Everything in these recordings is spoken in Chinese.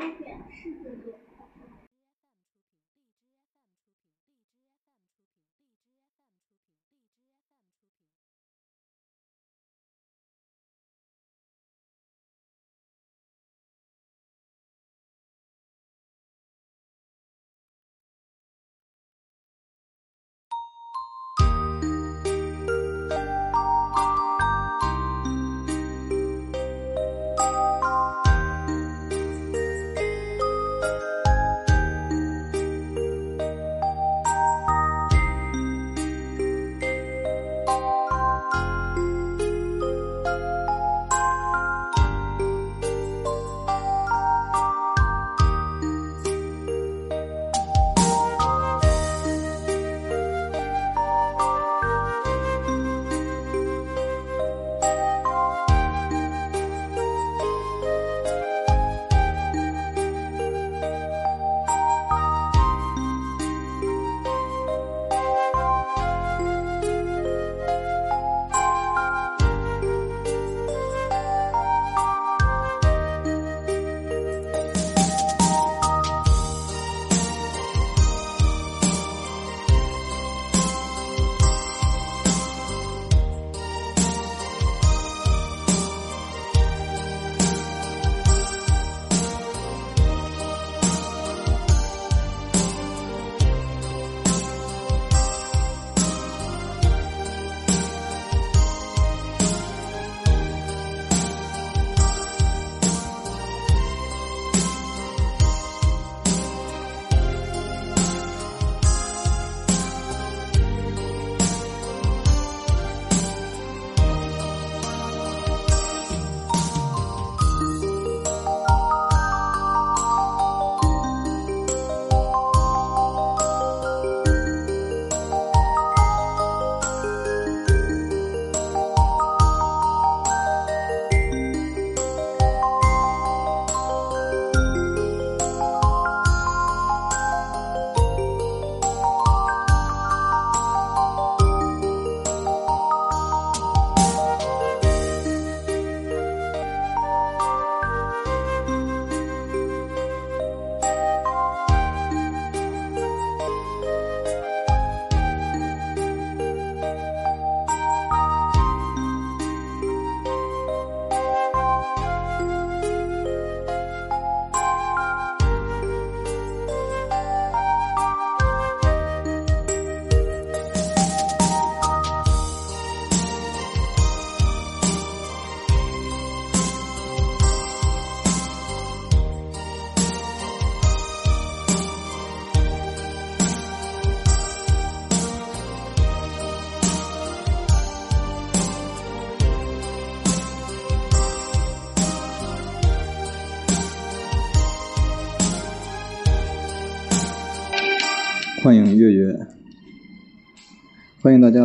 开卷世界点。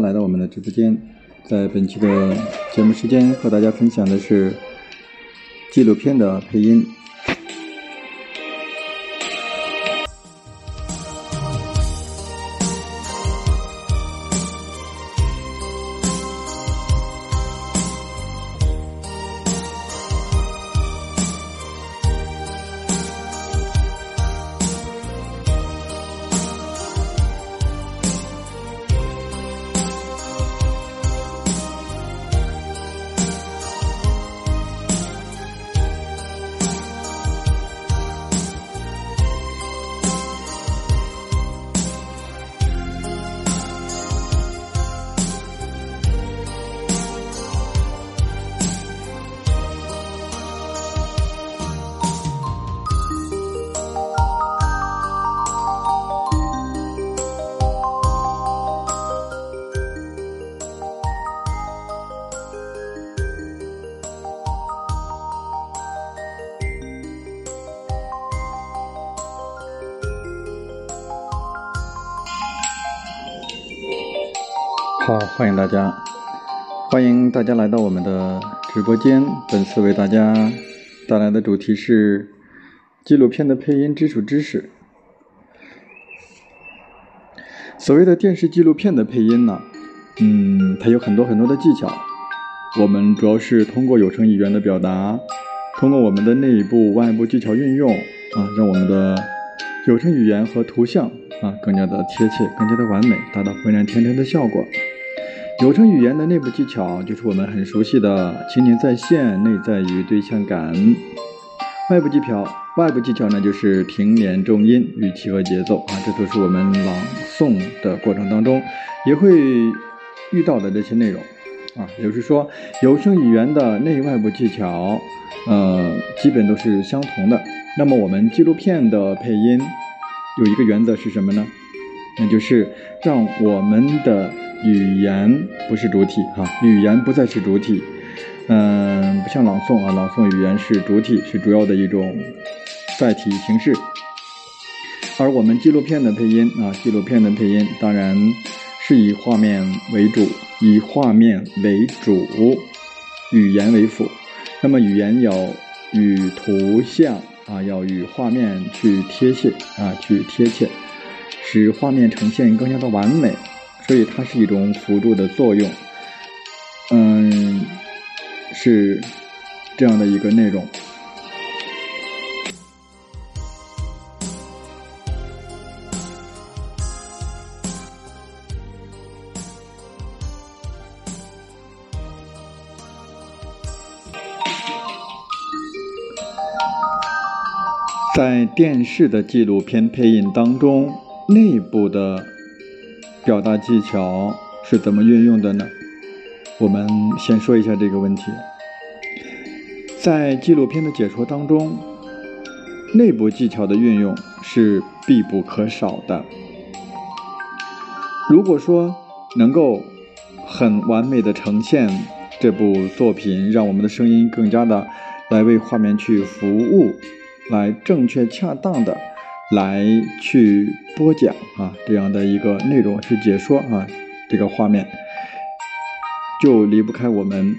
来到我们的直播间。在本期的节目时间，和大家分享的是纪录片的配音。大家，欢迎大家来到我们的直播间。本次为大家带来的主题是纪录片的配音基础知识。所谓的电视纪录片的配音呢，嗯，它有很多很多的技巧。我们主要是通过有声语言的表达，通过我们的内部、外部技巧运用，啊，让我们的有声语言和图像啊更加的贴切，更加的完美，达到浑然天成的效果。有声语言的内部技巧就是我们很熟悉的情景再现、内在语、对象感。外部技巧，外部技巧呢就是停连重音、语气和节奏啊，这都是我们朗诵的过程当中也会遇到的这些内容啊。也就是说，有声语言的内外部技巧，呃，基本都是相同的。那么我们纪录片的配音有一个原则是什么呢？那就是让我们的语言不是主体哈，语言不再是主体。嗯，不像朗诵啊，朗诵语言是主体，是主要的一种载体形式。而我们纪录片的配音啊，纪录片的配音当然是以画面为主，以画面为主，语言为辅。那么语言要与图像啊，要与画面去贴切啊，去贴切，使画面呈现更加的完美。所以它是一种辅助的作用。嗯。是这样的一个内容，在电视的纪录片配音当中，内部的表达技巧是怎么运用的呢？我们先说一下这个问题。在纪录片的解说当中，内部技巧的运用是必不可少的。如果说能够很完美的呈现这部作品，让我们的声音更加的来为画面去服务，来正确恰当的来去播讲啊这样的一个内容去解说啊这个画面。就离不开我们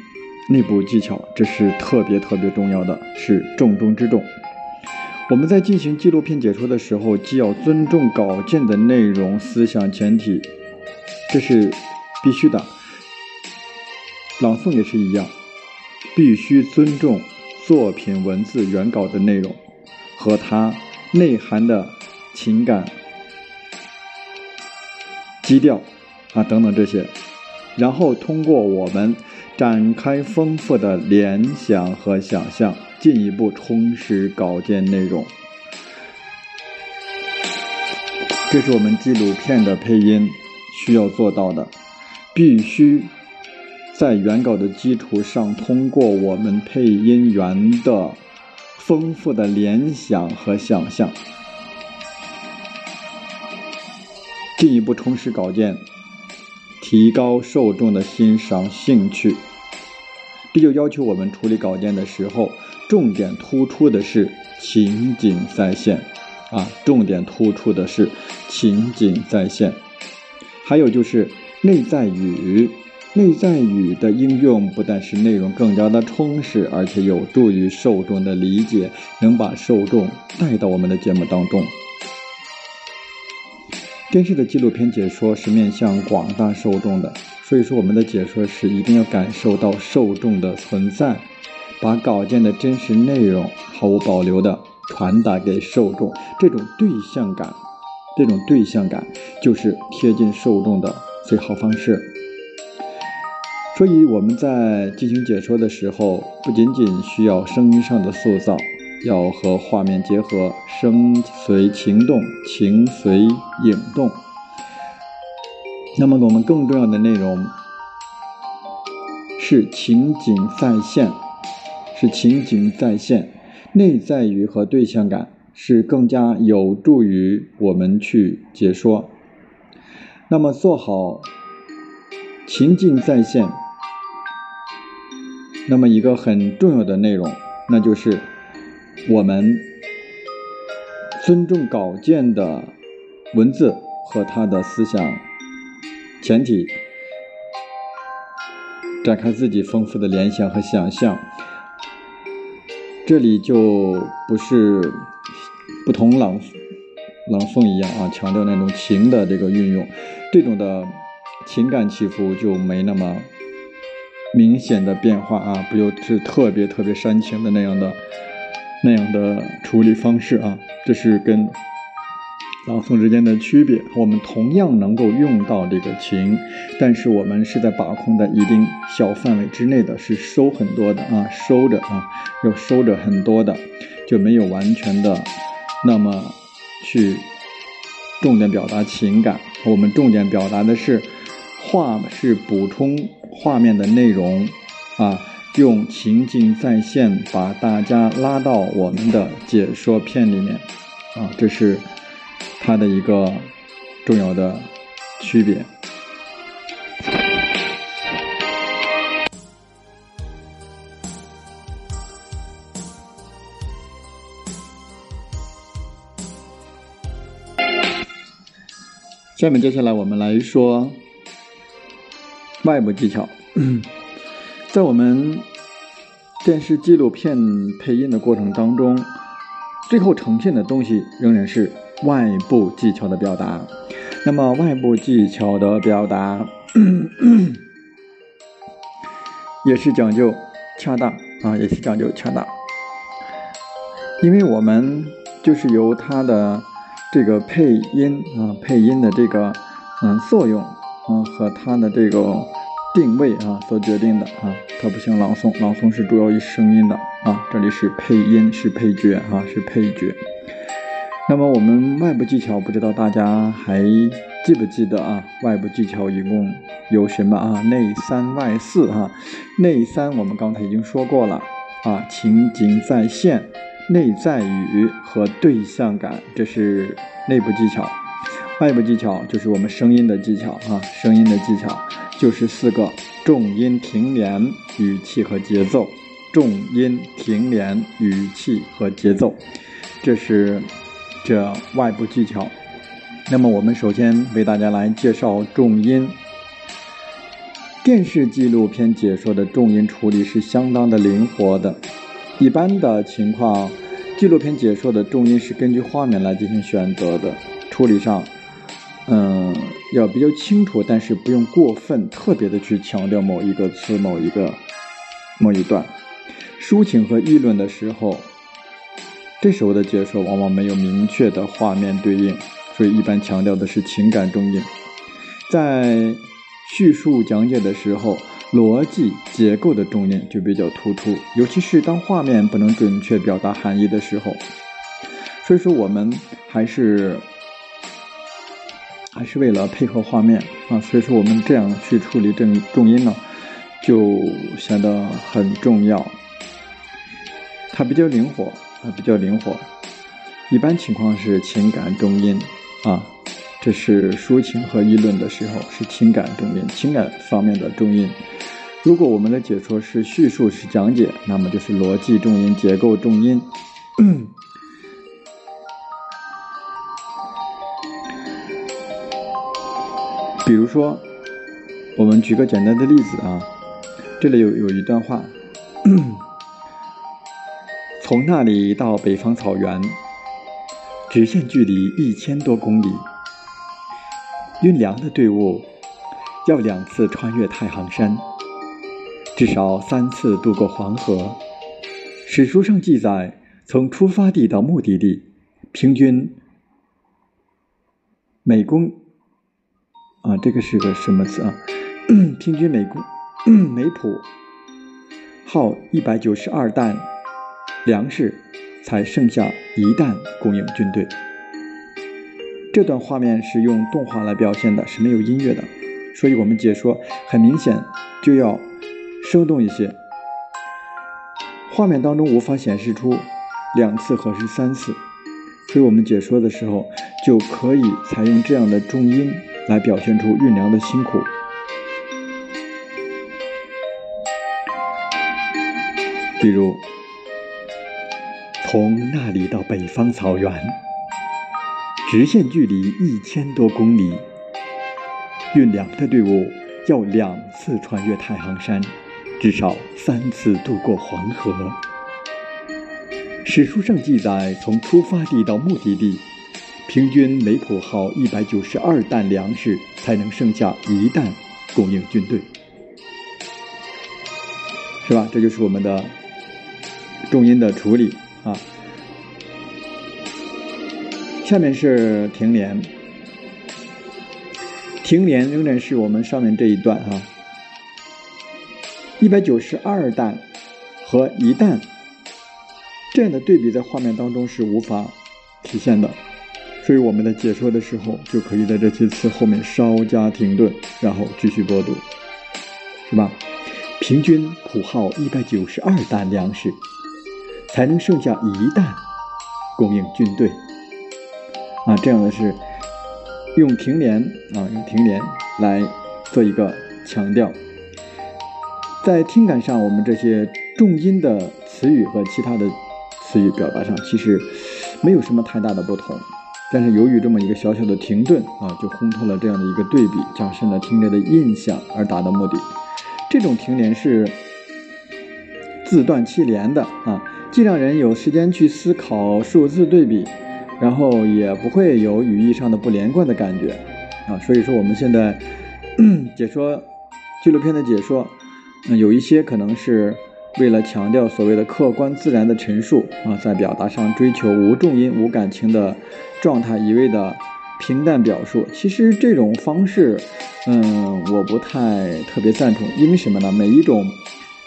内部技巧，这是特别特别重要的，是重中之重。我们在进行纪录片解说的时候，既要尊重稿件的内容、思想前提，这是必须的。朗诵也是一样，必须尊重作品文字原稿的内容和它内涵的情感基调啊等等这些。然后通过我们展开丰富的联想和想象，进一步充实稿件内容。这是我们纪录片的配音需要做到的，必须在原稿的基础上，通过我们配音员的丰富的联想和想象，进一步充实稿件。提高受众的欣赏兴趣，这就要求我们处理稿件的时候，重点突出的是情景再现，啊，重点突出的是情景再现。还有就是内在语，内在语的应用不但使内容更加的充实，而且有助于受众的理解，能把受众带到我们的节目当中。电视的纪录片解说是面向广大受众的，所以说我们的解说是一定要感受到受众的存在，把稿件的真实内容毫无保留的传达给受众，这种对象感，这种对象感就是贴近受众的最好方式。所以我们在进行解说的时候，不仅仅需要声音上的塑造。要和画面结合，声随情动，情随影动。那么，我们更重要的内容是情景再现，是情景再现，内在语和对象感是更加有助于我们去解说。那么，做好情境再现，那么一个很重要的内容，那就是。我们尊重稿件的文字和他的思想前提，展开自己丰富的联想和想象。这里就不是不同朗朗诵一样啊，强调那种情的这个运用，这种的情感起伏就没那么明显的变化啊，不就是特别特别煽情的那样的。那样的处理方式啊，这是跟朗诵之间的区别。我们同样能够用到这个情，但是我们是在把控在一定小范围之内的，是收很多的啊，收着啊，要收着很多的，就没有完全的那么去重点表达情感。我们重点表达的是画，是补充画面的内容啊。用情景再现，把大家拉到我们的解说片里面，啊，这是它的一个重要的区别。下面接下来我们来说外部技巧。在我们电视纪录片配音的过程当中，最后呈现的东西仍然是外部技巧的表达。那么，外部技巧的表达 也是讲究恰当啊，也是讲究恰当，因为我们就是由它的这个配音啊，配音的这个嗯作用啊和它的这个。定位啊，所决定的啊，它不像朗诵，朗诵是主要以声音的啊，这里是配音，是配角啊，是配角。那么我们外部技巧，不知道大家还记不记得啊？外部技巧一共有什么啊？内三外四啊。内三我们刚才已经说过了啊，情景再现、内在语和对象感，这是内部技巧。外部技巧就是我们声音的技巧啊，声音的技巧。就是四个重音停连、语气和节奏。重音停连、语气和节奏，这是这外部技巧。那么，我们首先为大家来介绍重音。电视纪录片解说的重音处理是相当的灵活的。一般的情况，纪录片解说的重音是根据画面来进行选择的，处理上。嗯，要比较清楚，但是不用过分特别的去强调某一个词、某一个某一段。抒情和议论的时候，这时候的解说往往没有明确的画面对应，所以一般强调的是情感重音。在叙述讲解的时候，逻辑结构的重音就比较突出，尤其是当画面不能准确表达含义的时候。所以说，我们还是。还是为了配合画面啊，所以说我们这样去处理正重音呢，就显得很重要。它比较灵活啊，比较灵活。一般情况是情感重音啊，这是抒情和议论的时候是情感重音，情感方面的重音。如果我们的解说是叙述是讲解，那么就是逻辑重音、结构重音。比如说，我们举个简单的例子啊，这里有有一段话：从那里到北方草原，直线距离一千多公里，运粮的队伍要两次穿越太行山，至少三次渡过黄河。史书上记载，从出发地到目的地，平均每公。啊，这个是个什么词啊？平均每公 每普耗一百九十二担粮食，才剩下一担供应军队。这段画面是用动画来表现的，是没有音乐的，所以我们解说很明显就要生动一些。画面当中无法显示出两次或是三次，所以我们解说的时候就可以采用这样的重音。来表现出运粮的辛苦，比如从那里到北方草原，直线距离一千多公里，运粮的队伍要两次穿越太行山，至少三次渡过黄河。史书上记载，从出发地到目的地。平均每亩耗一百九十二担粮食，才能剩下一担供应军队，是吧？这就是我们的重音的处理啊。下面是停连，停连仍然是我们上面这一段哈，一百九十二担和一担这样的对比在画面当中是无法体现的，所以我们在解说的时候就可以在这些词后面稍加停顿，然后继续播读，是吧？平均普耗一百九十二担粮食，才能剩下一担供应军队。啊，这样的是用停连啊，用停连来做一个强调。在听感上，我们这些重音的词语和其他的词语表达上，其实没有什么太大的不同。但是由于这么一个小小的停顿啊，就烘托了这样的一个对比，加深了听者的印象而达到目的。这种停连是自断其连的啊，既让人有时间去思考数字对比。然后也不会有语义上的不连贯的感觉，啊，所以说我们现在解说纪录片的解说，嗯，有一些可能是为了强调所谓的客观自然的陈述啊，在表达上追求无重音无感情的状态，一味的平淡表述。其实这种方式，嗯，我不太特别赞同，因为什么呢？每一种。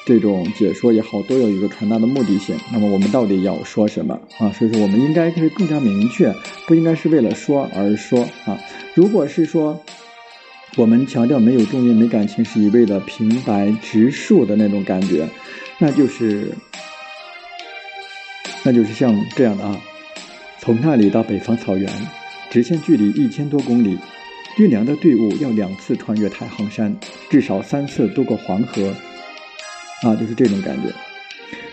这种解说也好，都有一个传达的目的性。那么我们到底要说什么啊？所以说我们应该是更加明确，不应该是为了说而说啊。如果是说我们强调没有重音、没感情，是一味的平白直述的那种感觉，那就是那就是像这样的啊。从那里到北方草原，直线距离一千多公里，运粮的队伍要两次穿越太行山，至少三次渡过黄河。啊，就是这种感觉。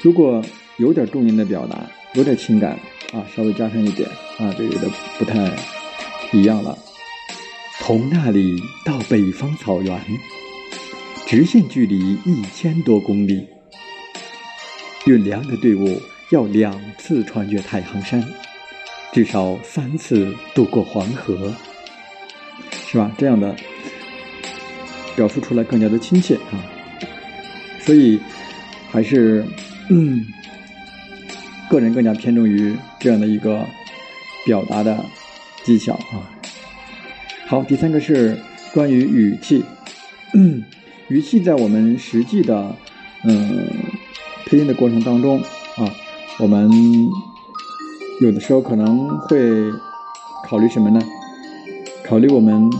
如果有点重音的表达，有点情感啊，稍微加上一点啊，就有点不太一样了。从那里到北方草原，直线距离一千多公里，运粮的队伍要两次穿越太行山，至少三次渡过黄河，是吧？这样的表述出来更加的亲切啊。所以，还是嗯，个人更加偏重于这样的一个表达的技巧啊。好，第三个是关于语气，语气在我们实际的嗯配音的过程当中啊，我们有的时候可能会考虑什么呢？考虑我们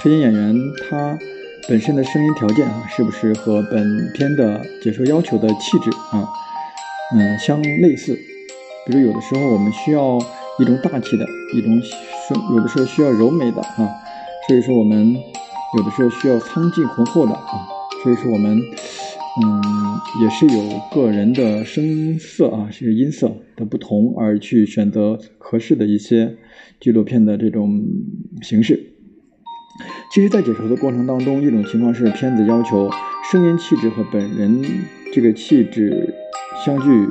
配音演员他。本身的声音条件啊，是不是和本片的解说要求的气质啊，嗯，相类似？比如有的时候我们需要一种大气的，一种声，有的时候需要柔美的啊，所以说我们有的时候需要苍劲浑厚的啊，所以说我们嗯也是有个人的声色啊，是音色的不同而去选择合适的一些纪录片的这种形式。其实，在解说的过程当中，一种情况是片子要求声音气质和本人这个气质相距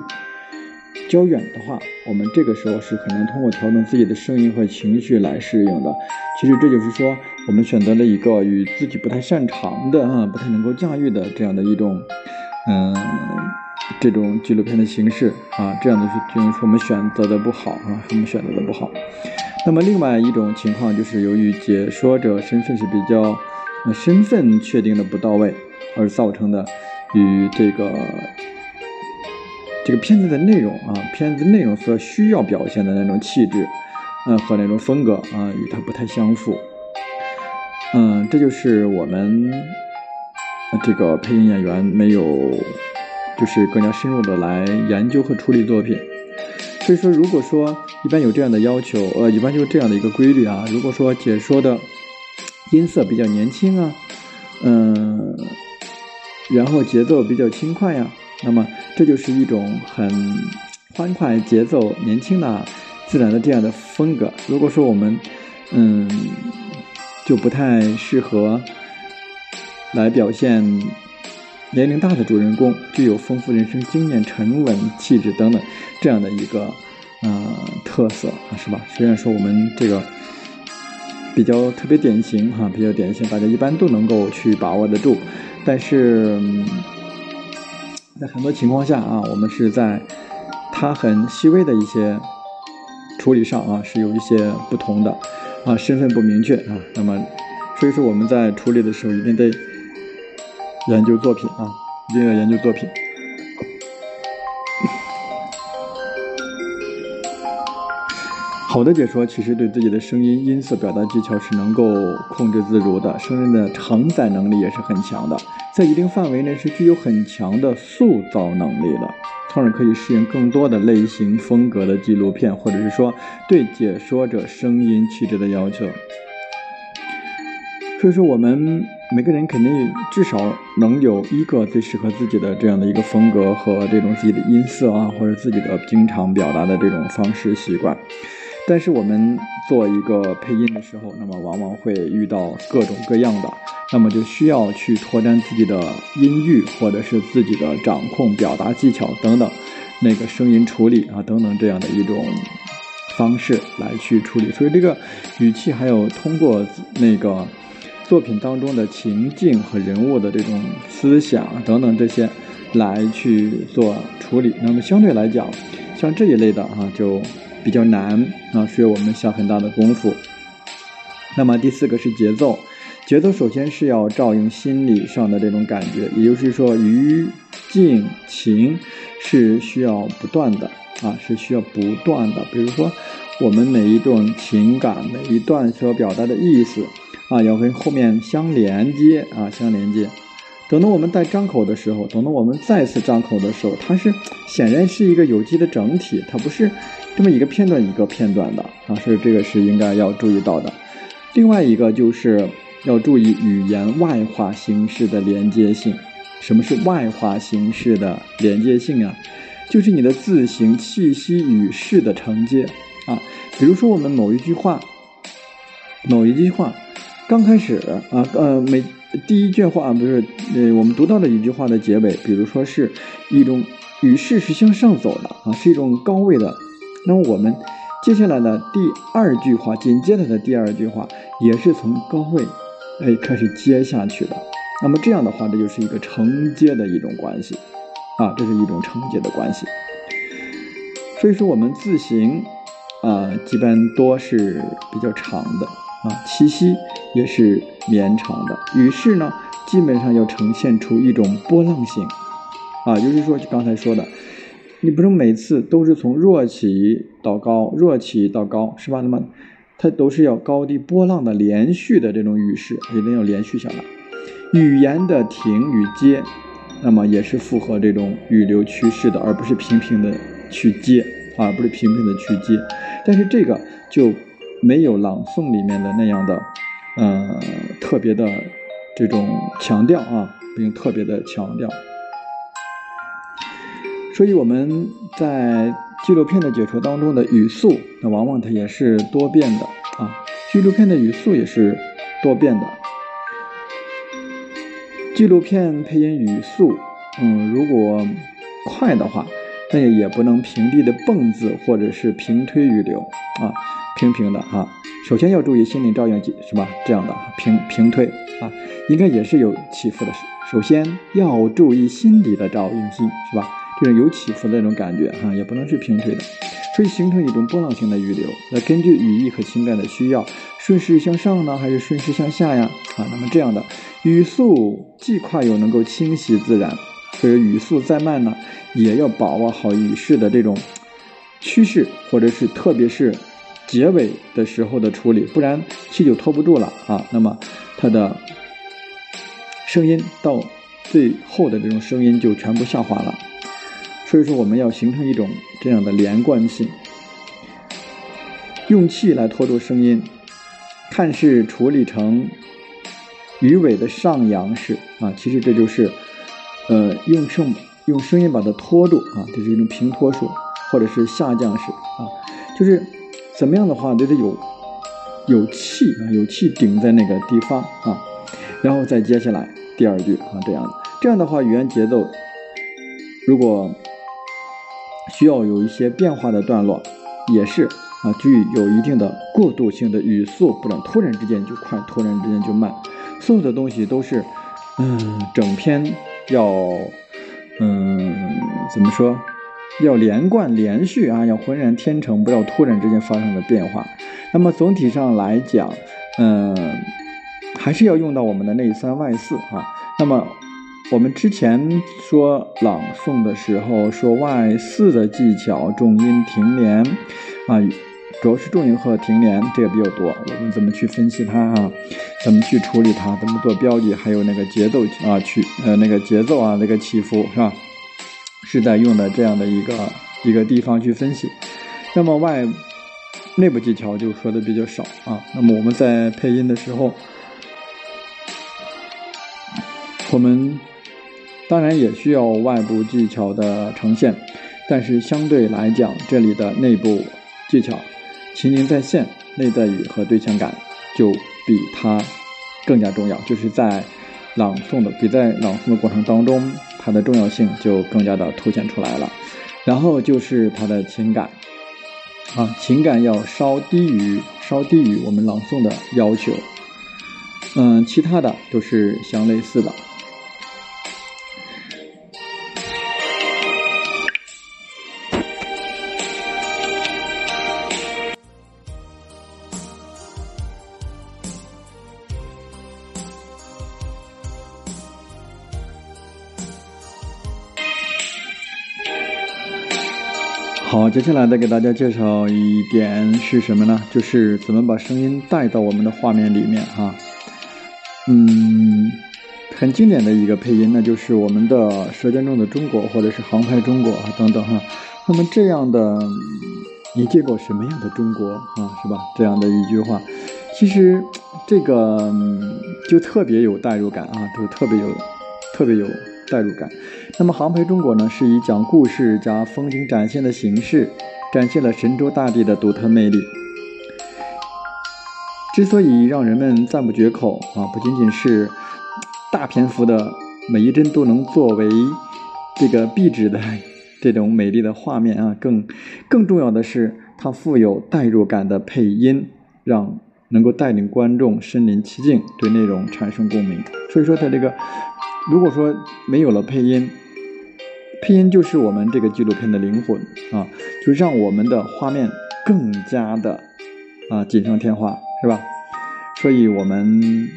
较远的话，我们这个时候是很难通过调整自己的声音和情绪来适应的。其实这就是说，我们选择了一个与自己不太擅长的、啊，不太能够驾驭的这样的一种，嗯，这种纪录片的形式啊，这样的是就是说我们选择的不好啊，我们选择的不好。那么，另外一种情况就是，由于解说者身份是比较，身份确定的不到位，而造成的与这个这个片子的内容啊，片子内容所需要表现的那种气质，嗯，和那种风格啊，与它不太相符。嗯，这就是我们这个配音演员没有，就是更加深入的来研究和处理作品。所以说，如果说一般有这样的要求，呃，一般就是这样的一个规律啊。如果说解说的音色比较年轻啊，嗯，然后节奏比较轻快呀，那么这就是一种很 欢快节奏、年轻的、自然的这样的风格。如果说我们，嗯，就不太适合来表现年龄大的主人公，具有丰富人生经验、沉稳气质等等这样的一个。嗯，特色啊，是吧？虽然说我们这个比较特别典型哈，比较典型，大家一般都能够去把握得住，但是在很多情况下啊，我们是在它很细微的一些处理上啊是有一些不同的啊，身份不明确啊。那么，所以说我们在处理的时候一定得研究作品啊，一定要研究作品。好的解说其实对自己的声音音色表达技巧是能够控制自如的，声音的承载能力也是很强的，在一定范围内是具有很强的塑造能力的，从而可以适应更多的类型风格的纪录片，或者是说对解说者声音气质的要求。所以说，我们每个人肯定至少能有一个最适合自己的这样的一个风格和这种自己的音色啊，或者自己的经常表达的这种方式习惯。但是我们做一个配音的时候，那么往往会遇到各种各样的，那么就需要去拓展自己的音域，或者是自己的掌控表达技巧等等，那个声音处理啊等等这样的一种方式来去处理。所以这个语气还有通过那个作品当中的情境和人物的这种思想等等这些来去做处理。那么相对来讲，像这一类的啊就。比较难啊，需要我们下很大的功夫。那么第四个是节奏，节奏首先是要照应心理上的这种感觉，也就是说于静情是需要不断的啊，是需要不断的。比如说我们每一种情感，每一段所表达的意思啊，要跟后面相连接啊，相连接。等到我们在张口的时候，等到我们再次张口的时候，它是显然是一个有机的整体，它不是。这么一个片段一个片段的啊，所以这个是应该要注意到的。另外一个就是要注意语言外化形式的连接性。什么是外化形式的连接性啊？就是你的字形、气息、语势的承接啊。比如说我们某一句话，某一句话刚开始啊，呃，每第一句话不是呃，我们读到的一句话的结尾，比如说是一种语势是向上走的啊，是一种高位的。那么我们接下来的第二句话，紧接着的第二句话也是从高位哎开始接下去的。那么这样的话，这就是一个承接的一种关系啊，这是一种承接的关系。所以说，我们字形啊，基本多是比较长的啊，气息也是绵长的，于是呢，基本上要呈现出一种波浪性啊，就是说刚才说的。你不是每次都是从弱起到高，弱起到高，是吧？那么它都是要高低波浪的连续的这种语势，一定要连续下来。语言的停与接，那么也是符合这种语流趋势的，而不是平平的去接啊，不是平平的去接。但是这个就没有朗诵里面的那样的，呃，特别的这种强调啊，并特别的强调。所以我们在纪录片的解说当中的语速，那往往它也是多变的啊。纪录片的语速也是多变的。纪录片配音语速，嗯，如果快的话，那也不能平地的蹦字或者是平推语流啊，平平的啊。首先要注意心理照应，是吧？这样的平平推啊，应该也是有起伏的。首先要注意心理的照应性，是吧？就是有起伏的那种感觉哈，也不能是平推的，所以形成一种波浪形的语流。那根据语义和情感的需要，顺势向上呢，还是顺势向下呀？啊，那么这样的语速既快又能够清晰自然，所以语速再慢呢，也要把握好语势的这种趋势，或者是特别是结尾的时候的处理，不然气就拖不住了啊。那么它的声音到最后的这种声音就全部下滑了。所以说，我们要形成一种这样的连贯性，用气来拖住声音，看似处理成鱼尾的上扬式啊，其实这就是，呃，用声用声音把它拖住啊，这是一种平拖术，或者是下降式啊，就是怎么样的话，都得有有气啊，有气顶在那个地方啊，然后再接下来第二句啊，这样，这样的话，语言节奏如果。需要有一些变化的段落，也是啊，具有一定的过渡性的语速，不能突然之间就快，突然之间就慢。所有的东西都是，嗯，整篇要，嗯，怎么说，要连贯连续啊，要浑然天成，不要突然之间发生的变化。那么总体上来讲，嗯，还是要用到我们的内三外四啊。那么我们之前说朗诵的时候说外四的技巧，重音停连啊。主要是重音和停连，这个比较多。我们怎么去分析它啊？怎么去处理它？怎么做标记？还有那个节奏啊，去呃那个节奏啊，那个起伏是吧？是在用的这样的一个一个地方去分析。那么外内部技巧就说的比较少啊。那么我们在配音的时候，我们当然也需要外部技巧的呈现，但是相对来讲，这里的内部技巧。情景再现、内在语和对象感就比它更加重要，就是在朗诵的比在朗诵的过程当中，它的重要性就更加的凸显出来了。然后就是它的情感啊，情感要稍低于稍低于我们朗诵的要求，嗯，其他的都是相类似的。接下来再给大家介绍一点是什么呢？就是怎么把声音带到我们的画面里面哈。嗯，很经典的一个配音，那就是我们的《舌尖中的中国》或者是《航拍中国》等等哈。那么这样的，你见过什么样的中国啊？是吧？这样的一句话，其实这个就特别有代入感啊，就特别有，特别有。代入感。那么，航拍中国呢，是以讲故事加风景展现的形式，展现了神州大地的独特魅力。之所以让人们赞不绝口啊，不仅仅是大篇幅的每一帧都能作为这个壁纸的 这种美丽的画面啊，更更重要的是它富有代入感的配音，让能够带领观众身临其境，对内容产生共鸣。所以说，它这个。如果说没有了配音，配音就是我们这个纪录片的灵魂啊，就让我们的画面更加的啊锦上添花，是吧？所以，我们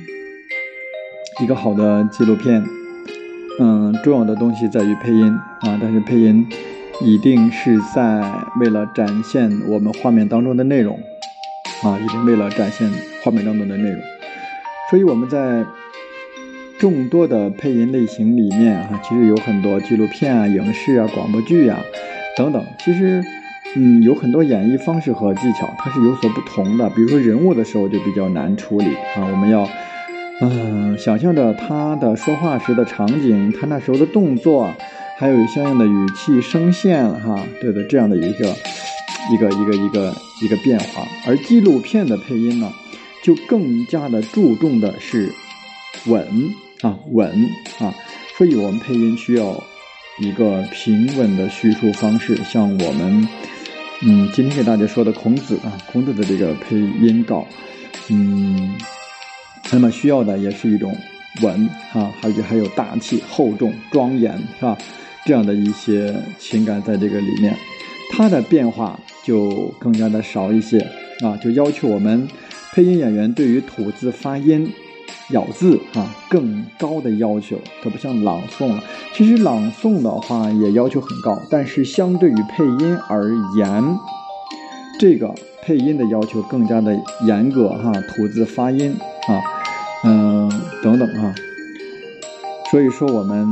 一个好的纪录片，嗯，重要的东西在于配音啊，但是配音一定是在为了展现我们画面当中的内容啊，一定为了展现画面当中的内容，所以我们在。众多的配音类型里面啊，其实有很多纪录片啊、影视啊、广播剧啊等等。其实，嗯，有很多演绎方式和技巧，它是有所不同的。比如说人物的时候就比较难处理啊，我们要，嗯，想象着他的说话时的场景，他那时候的动作，还有相应的语气、声线，哈，对的，这样的一个一个一个一个一个变化。而纪录片的配音呢，就更加的注重的是稳。啊，稳啊，所以我们配音需要一个平稳的叙述方式，像我们，嗯，今天给大家说的孔子啊，孔子的这个配音稿，嗯，那么需要的也是一种稳啊，还有还有大气、厚重、庄严，是吧？这样的一些情感在这个里面，它的变化就更加的少一些啊，就要求我们配音演员对于吐字发音。咬字啊，更高的要求，它不像朗诵了。其实朗诵的话也要求很高，但是相对于配音而言，这个配音的要求更加的严格哈，吐字发音啊，嗯等等哈。所以说我们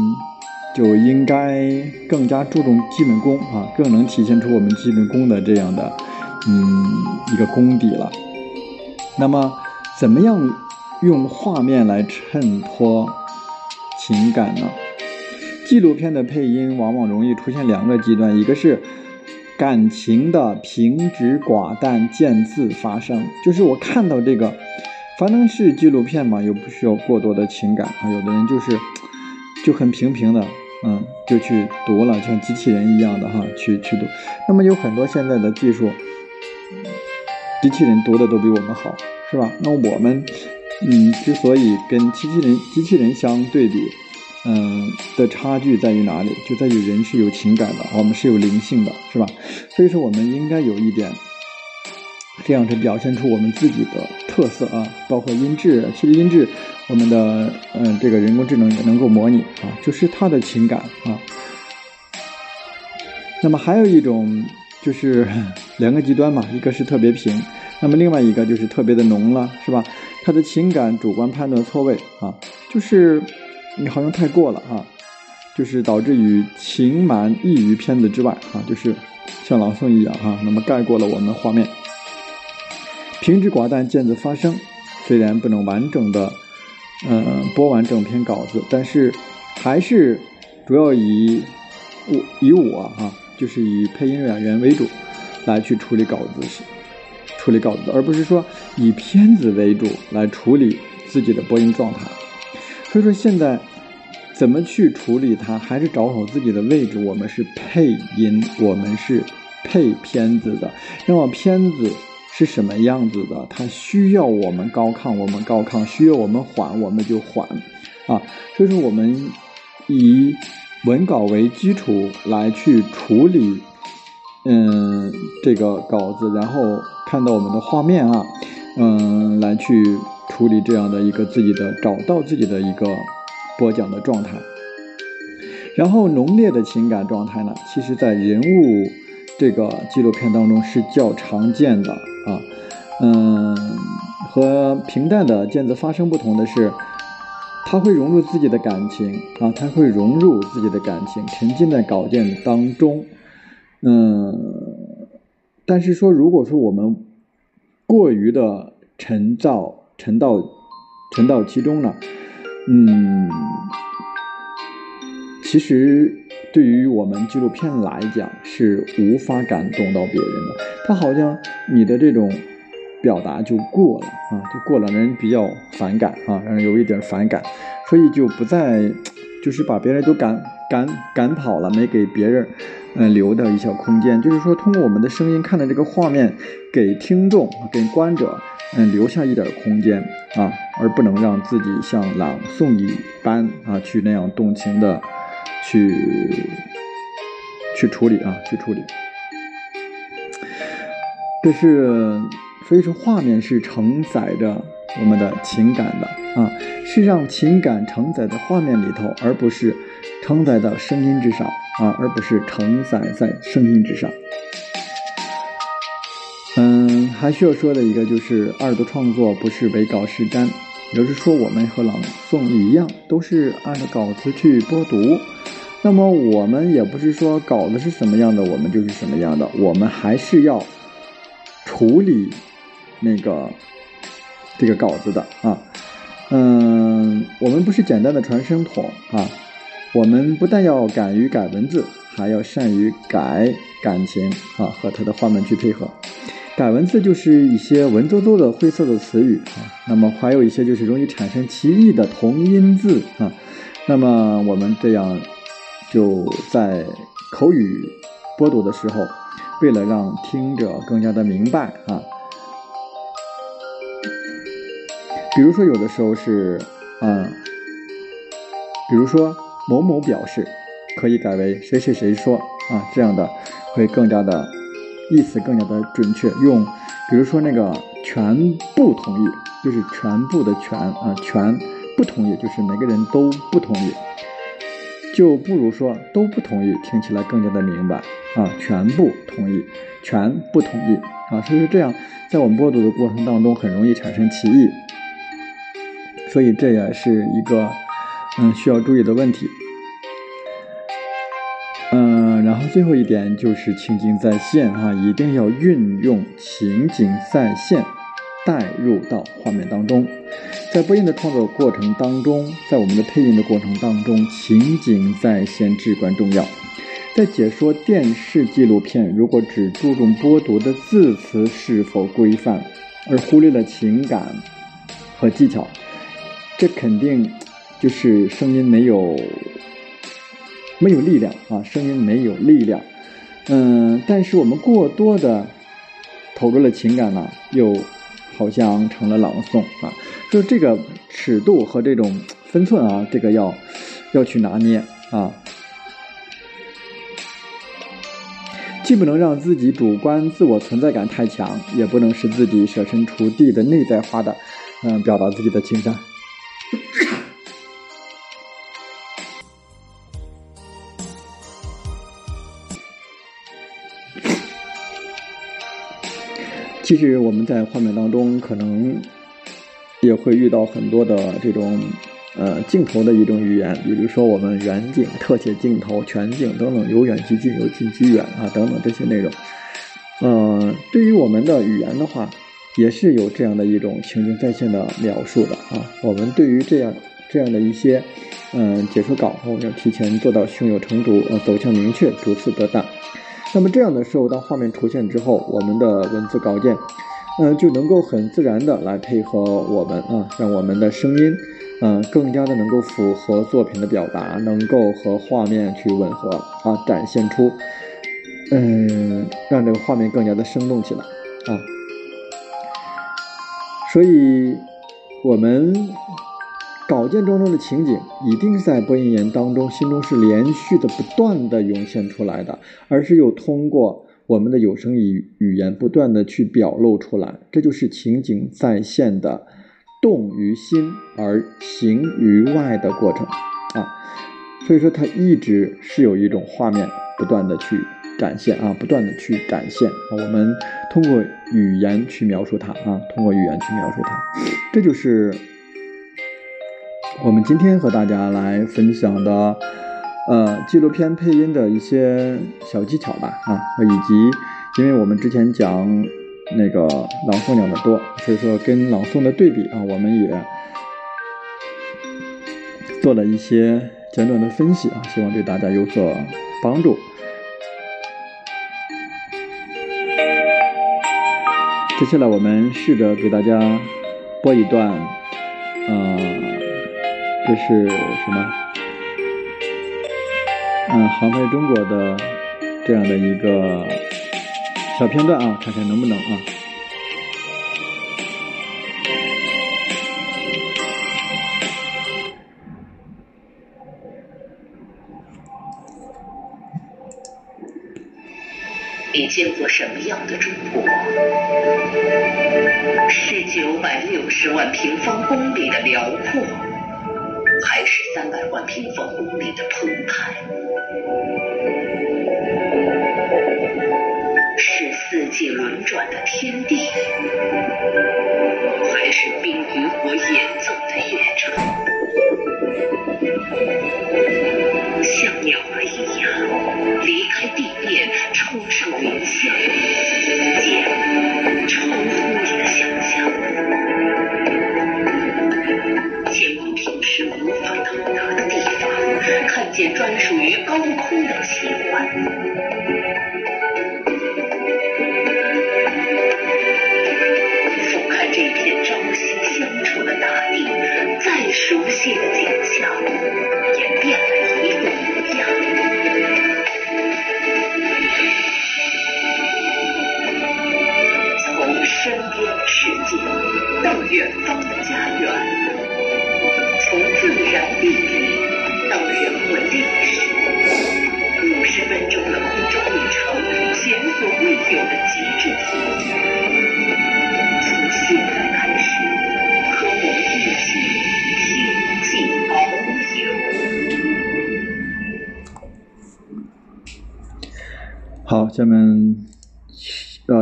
就应该更加注重基本功啊，更能体现出我们基本功的这样的嗯一个功底了。那么怎么样？用画面来衬托情感呢？纪录片的配音往往容易出现两个极端，一个是感情的平直寡淡，见字发声，就是我看到这个，反正是纪录片嘛，又不需要过多的情感啊。有的人就是就很平平的，嗯，就去读了，像机器人一样的哈，去去读。那么有很多现在的技术，机器人读的都比我们好，是吧？那我们。嗯，之所以跟机器人机器人相对比，嗯的差距在于哪里？就在于人是有情感的，我们是有灵性的，是吧？所以说，我们应该有一点，这样是表现出我们自己的特色啊，包括音质，其实音质，我们的嗯这个人工智能也能够模拟啊，就是它的情感啊。那么还有一种就是两个极端嘛，一个是特别平，那么另外一个就是特别的浓了，是吧？他的情感主观判断错位啊，就是你好像太过了啊，就是导致于情满溢于片子之外啊，就是像朗诵一样哈，那么盖过了我们画面。平直寡淡，见字发声，虽然不能完整的嗯播完整篇稿子，但是还是主要以我以我哈。就是以配音演员为主，来去处理稿子，处理稿子，而不是说以片子为主来处理自己的播音状态。所以说现在怎么去处理它，还是找好自己的位置。我们是配音，我们是配片子的。那么片子是什么样子的？它需要我们高亢，我们高亢；需要我们缓，我们就缓。啊，所以说我们以。文稿为基础来去处理，嗯，这个稿子，然后看到我们的画面啊，嗯，来去处理这样的一个自己的找到自己的一个播讲的状态。然后浓烈的情感状态呢，其实在人物这个纪录片当中是较常见的啊，嗯，和平淡的见字发声不同的是。他会融入自己的感情啊，他会融入自己的感情，沉浸在稿件当中。嗯，但是说，如果说我们过于的沉造、沉到、沉到其中了，嗯，其实对于我们纪录片来讲是无法感动到别人的。他好像你的这种。表达就过了啊，就过了，让人比较反感啊，让人有一点反感，所以就不再，就是把别人都赶赶赶跑了，没给别人嗯留的一小空间。就是说，通过我们的声音看的这个画面，给听众、给观者嗯留下一点空间啊，而不能让自己像朗诵一般啊去那样动情的去去处理啊，去处理。这是。所以说，画面是承载着我们的情感的啊，是让情感承载在画面里头，而不是承载到声音之上啊，而不是承载在声音之上。嗯，还需要说的一个就是二度创作不是唯稿是瞻，也就是说，我们和朗诵一样，都是按照稿子去播读。那么，我们也不是说稿子是什么样的，我们就是什么样的，我们还是要处理。那个这个稿子的啊，嗯，我们不是简单的传声筒啊，我们不但要敢于改文字，还要善于改感情啊，和他的画面去配合。改文字就是一些文绉绉的晦涩的词语啊，那么还有一些就是容易产生歧义的同音字啊，那么我们这样就在口语播读的时候，为了让听者更加的明白啊。比如说，有的时候是，嗯，比如说某某表示，可以改为谁谁谁说啊，这样的会更加的意思更加的准确。用，比如说那个全部同意，就是全部的全啊，全不同意，就是每个人都不同意，就不如说都不同意，听起来更加的明白啊。全部同意，全不同意啊，所以说这样，在我们播读的过程当中，很容易产生歧义。所以这也是一个嗯需要注意的问题，嗯，然后最后一点就是情景再现哈，一定要运用情景再现带入到画面当中。在播音的创作过程当中，在我们的配音的过程当中，情景再现至关重要。在解说电视纪录片，如果只注重播读的字词是否规范，而忽略了情感和技巧。这肯定就是声音没有没有力量啊，声音没有力量。嗯，但是我们过多的投入了情感呢，又好像成了朗诵啊。就这个尺度和这种分寸啊，这个要要去拿捏啊。既不能让自己主观自我存在感太强，也不能使自己设身处地的内在化的，嗯，表达自己的情感。其实我们在画面当中可能也会遇到很多的这种。呃，镜头的一种语言，比如说我们远景、特写镜头、全景等等，由远及近，由近及远啊，等等这些内容。嗯，对于我们的语言的话，也是有这样的一种情景再现的描述的啊。我们对于这样这样的一些嗯解说稿，我们要提前做到胸有成竹，呃，走向明确，逐次得当。那么这样的时候，当画面出现之后，我们的文字稿件，嗯，就能够很自然的来配合我们啊，让我们的声音。嗯，更加的能够符合作品的表达，能够和画面去吻合啊，展现出，嗯，让这个画面更加的生动起来啊。所以，我们稿件当中的情景，一定在播音员当中心中是连续的、不断的涌现出来的，而是又通过我们的有声语语言不断的去表露出来，这就是情景再现的。动于心而行于外的过程啊，所以说它一直是有一种画面不断的去展现啊，不断的去展现。我们通过语言去描述它啊，通过语言去描述它，这就是我们今天和大家来分享的呃纪录片配音的一些小技巧吧啊，以及因为我们之前讲。那个朗诵讲的多，所以说跟朗诵的对比啊，我们也做了一些简短的分析啊，希望对大家有所帮助。接下来我们试着给大家播一段，呃，这是什么？嗯，航拍中国的这样的一个。小片段啊，看看能不能啊。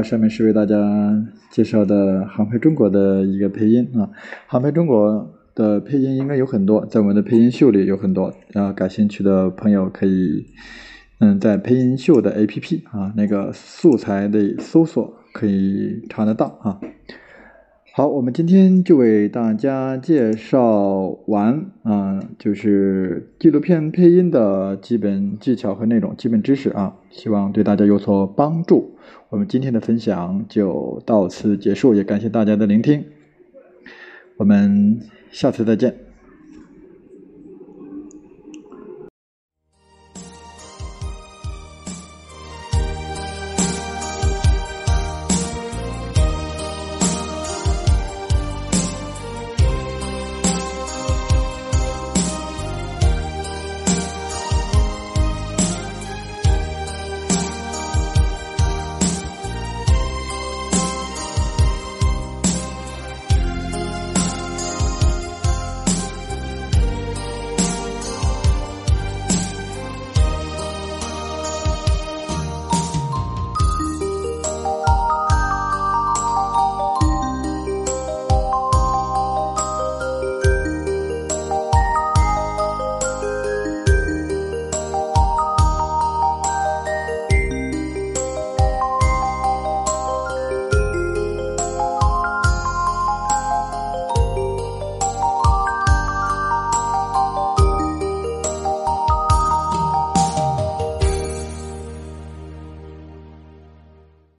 上，面是为大家介绍的航拍中国的一个配音啊。航拍中国的配音应该有很多，在我们的配音秀里有很多，啊，感兴趣的朋友可以，嗯，在配音秀的 APP 啊，那个素材的搜索可以查得到啊。好，我们今天就为大家介绍完啊，就是纪录片配音的基本技巧和内容、基本知识啊，希望对大家有所帮助。我们今天的分享就到此结束，也感谢大家的聆听，我们下次再见。